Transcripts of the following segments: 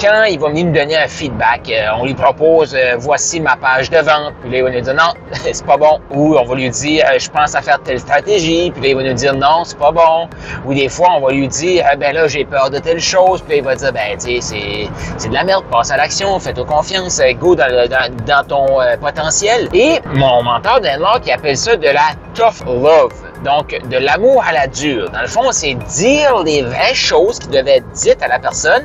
quand il va venir nous donner un feedback, euh, on lui propose euh, voici ma page de vente, puis là il va nous dire non, c'est pas bon. Ou on va lui dire euh, je pense à faire telle stratégie, puis là il va nous dire non, c'est pas bon. Ou des fois on va lui dire ben là j'ai peur de telle chose, puis là il va dire ben tu sais c'est de la merde, passe à l'action, fais-toi confiance, go dans, dans, dans ton potentiel. Et mon mentor Dan Locke, il appelle ça de la tough love. Donc, de l'amour à la dure. Dans le fond, c'est dire les vraies choses qui devaient être dites à la personne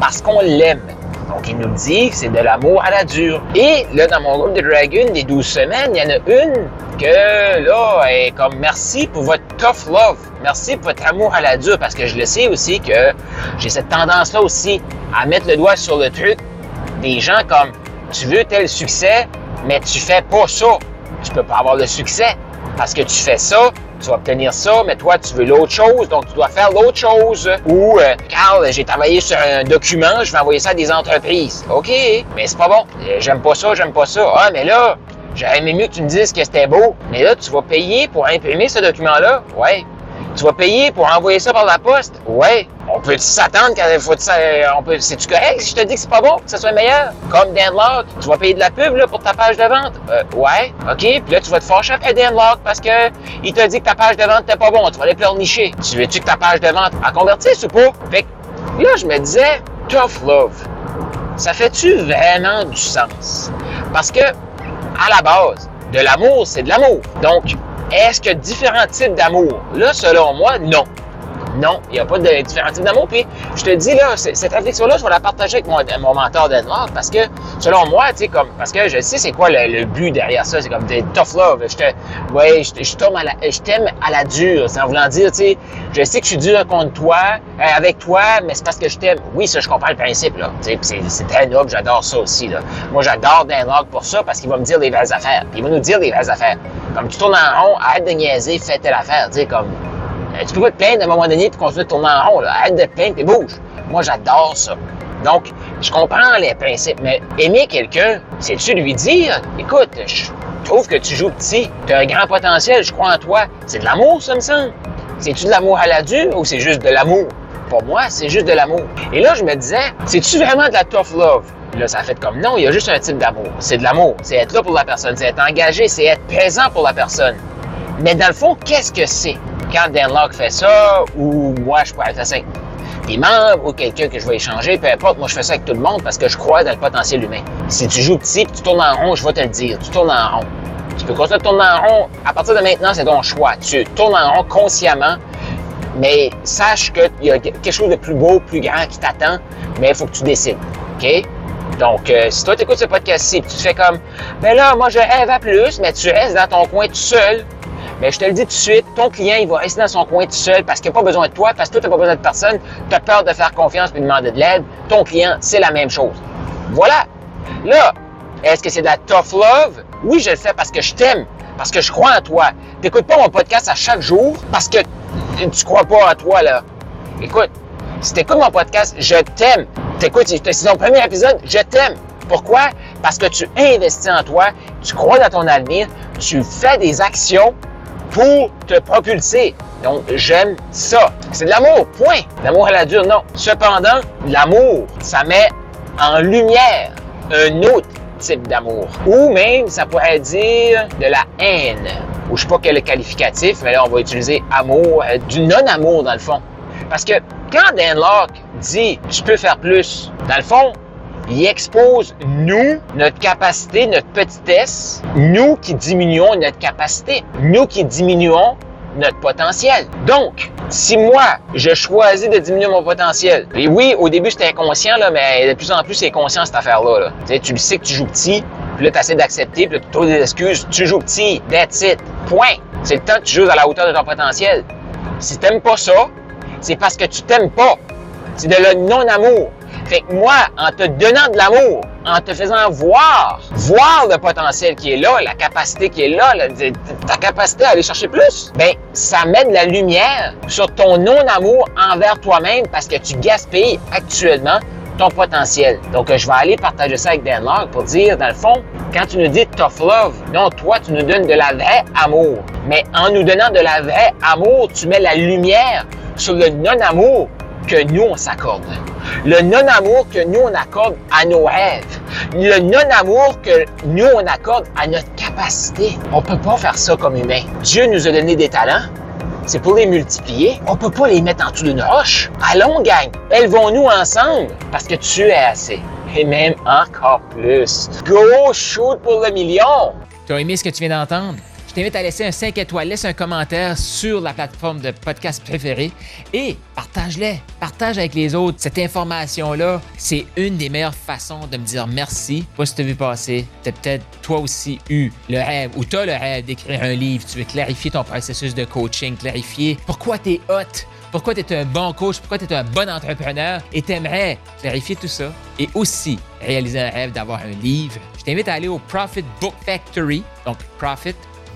parce qu'on l'aime. Donc, il nous dit que c'est de l'amour à la dure. Et là, dans mon groupe de Dragon, des 12 semaines, il y en a une que, là, est comme merci pour votre tough love. Merci pour votre amour à la dure. Parce que je le sais aussi que j'ai cette tendance-là aussi à mettre le doigt sur le truc des gens comme tu veux tel succès, mais tu fais pas ça. Tu peux pas avoir le succès parce que tu fais ça, tu vas obtenir ça, mais toi, tu veux l'autre chose, donc tu dois faire l'autre chose. Ou, euh, Carl, j'ai travaillé sur un document, je vais envoyer ça à des entreprises. OK, mais c'est pas bon. Euh, j'aime pas ça, j'aime pas ça. Ah, mais là, j'aurais aimé mieux que tu me dises que c'était beau. Mais là, tu vas payer pour imprimer ce document-là? Ouais. Tu vas payer pour envoyer ça par la poste? Ouais. On peut s'attendre qu'il faut on peut, c'est-tu correct si je te dis que c'est pas bon, que ça soit meilleur? Comme Dan Locke, tu vas payer de la pub, là, pour ta page de vente? Euh, ouais. OK. Puis là, tu vas te fâcher après Dan Locke parce que il t'a dit que ta page de vente n'était pas bon. Tu vas aller pleurnicher. Tu veux-tu que ta page de vente a convertisse ou pas? Fait que, là, je me disais, tough love. Ça fait-tu vraiment du sens? Parce que, à la base, de l'amour, c'est de l'amour. Donc, est-ce que différents types d'amour? Là, selon moi, non. Non, il n'y a pas de différents types d'amour. Puis, je te dis, là, cette réflexion-là, je vais la partager avec mon, mentor d'Edward parce que, selon moi, tu sais, comme, parce que je sais c'est quoi le, but derrière ça. C'est comme des tough love. Je te, ouais, je, je t'aime à, la dure. C'est en voulant dire, tu sais, je sais que je suis dur contre toi, euh, avec toi, mais c'est parce que je t'aime. Oui, ça, je comprends le principe, là. Tu sais, c'est très noble, j'adore ça aussi, là. Moi, j'adore Dan pour ça parce qu'il va me dire les vraies affaires. Puis il va nous dire les vraies affaires. Comme tu tournes en rond, arrête de niaiser, fais telle affaire. Tu sais, comme, euh, tu peux pas te plaindre à un moment donné et continuer de tourner en rond. Là. Arrête de plaindre et bouge. Moi, j'adore ça. Donc, je comprends les principes, mais aimer quelqu'un, c'est-tu lui dire, écoute, je trouve que tu joues petit, tu as un grand potentiel, je crois en toi. C'est de l'amour, ça me semble. C'est-tu de l'amour à la dure ou c'est juste de l'amour? Pour moi, c'est juste de l'amour. Et là, je me disais, c'est-tu vraiment de la tough love? Là, ça fait comme non, il y a juste un type d'amour. C'est de l'amour. C'est être là pour la personne, c'est être engagé, c'est être présent pour la personne. Mais dans le fond, qu'est-ce que c'est? Quand Dan Locke fait ça, ou moi, je pourrais faire ça? Des membres ou quelqu'un que je vais échanger, peu importe, moi, je fais ça avec tout le monde parce que je crois dans le potentiel humain. Si tu joues petit et tu tournes en rond, je vais te le dire, tu tournes en rond. Tu peux continuer de tourner en rond. À partir de maintenant, c'est ton choix. Tu tournes en rond consciemment, mais sache qu'il y a quelque chose de plus beau, plus grand qui t'attend, mais il faut que tu décides. OK? Donc, euh, si toi, tu écoutes ce podcast-ci, tu te fais comme, ben là, moi, je rêve à plus, mais tu restes dans ton coin tout seul, mais je te le dis tout de suite, ton client, il va rester dans son coin tout seul parce qu'il n'a pas besoin de toi, parce que toi, tu n'as pas besoin de personne, tu as peur de faire confiance et de demander de l'aide. Ton client, c'est la même chose. Voilà. Là, est-ce que c'est de la tough love? Oui, je le fais parce que je t'aime, parce que je crois en toi. T'écoutes pas mon podcast à chaque jour parce que tu crois pas en toi, là. Écoute, si tu écoutes mon podcast, je t'aime. T'écoutes, c'est ton premier épisode, je t'aime. Pourquoi? Parce que tu investis en toi, tu crois dans ton avenir, tu fais des actions pour te propulser. Donc, j'aime ça. C'est de l'amour, point. L'amour à la dure, non. Cependant, l'amour, ça met en lumière un autre type d'amour. Ou même, ça pourrait dire de la haine. Ou je sais pas quel est le qualificatif, mais là, on va utiliser amour, euh, du non-amour dans le fond. Parce que quand Dan Locke dit « tu peux faire plus », dans le fond, il expose nous, notre capacité, notre petitesse, nous qui diminuons notre capacité, nous qui diminuons notre potentiel. Donc, si moi, je choisis de diminuer mon potentiel, et oui, au début, c'était inconscient, mais de plus en plus, c'est conscient, cette affaire-là. Là. Tu sais, tu le sais que tu joues petit, puis là, tu d'accepter, puis là, tu trouves des excuses. Tu joues petit, that's it. Point. C'est le temps que tu joues à la hauteur de ton potentiel. Si t'aimes pas ça, c'est parce que tu t'aimes pas. C'est de le non-amour. Fait que moi, en te donnant de l'amour, en te faisant voir, voir le potentiel qui est là, la capacité qui est là, ta capacité à aller chercher plus, ben ça met de la lumière sur ton non-amour envers toi-même parce que tu gaspilles actuellement ton potentiel. Donc, je vais aller partager ça avec Dan pour dire, dans le fond, quand tu nous dis tough love, non, toi, tu nous donnes de la vraie amour. Mais en nous donnant de la vraie amour, tu mets la lumière sur le non-amour que nous, on s'accorde. Le non-amour que nous, on accorde à nos rêves. Le non-amour que nous, on accorde à notre capacité. On peut pas faire ça comme humain. Dieu nous a donné des talents. C'est pour les multiplier. On peut pas les mettre en dessous d'une roche. Allons, gang. Élevons-nous ensemble parce que tu es assez. Et même encore plus. Go shoot pour le million. Tu as aimé ce que tu viens d'entendre? T'invite à laisser un 5 étoiles, laisse un commentaire sur la plateforme de podcast préférée et partage-les. Partage avec les autres. Cette information-là, c'est une des meilleures façons de me dire merci. Pas si tu as vu passer, tu as peut-être toi aussi eu le rêve ou tu as le rêve d'écrire un livre. Tu veux clarifier ton processus de coaching, clarifier pourquoi tu es hot pourquoi tu es un bon coach, pourquoi tu es un bon entrepreneur et tu aimerais clarifier tout ça et aussi réaliser un rêve d'avoir un livre. Je t'invite à aller au Profit Book Factory, donc Profit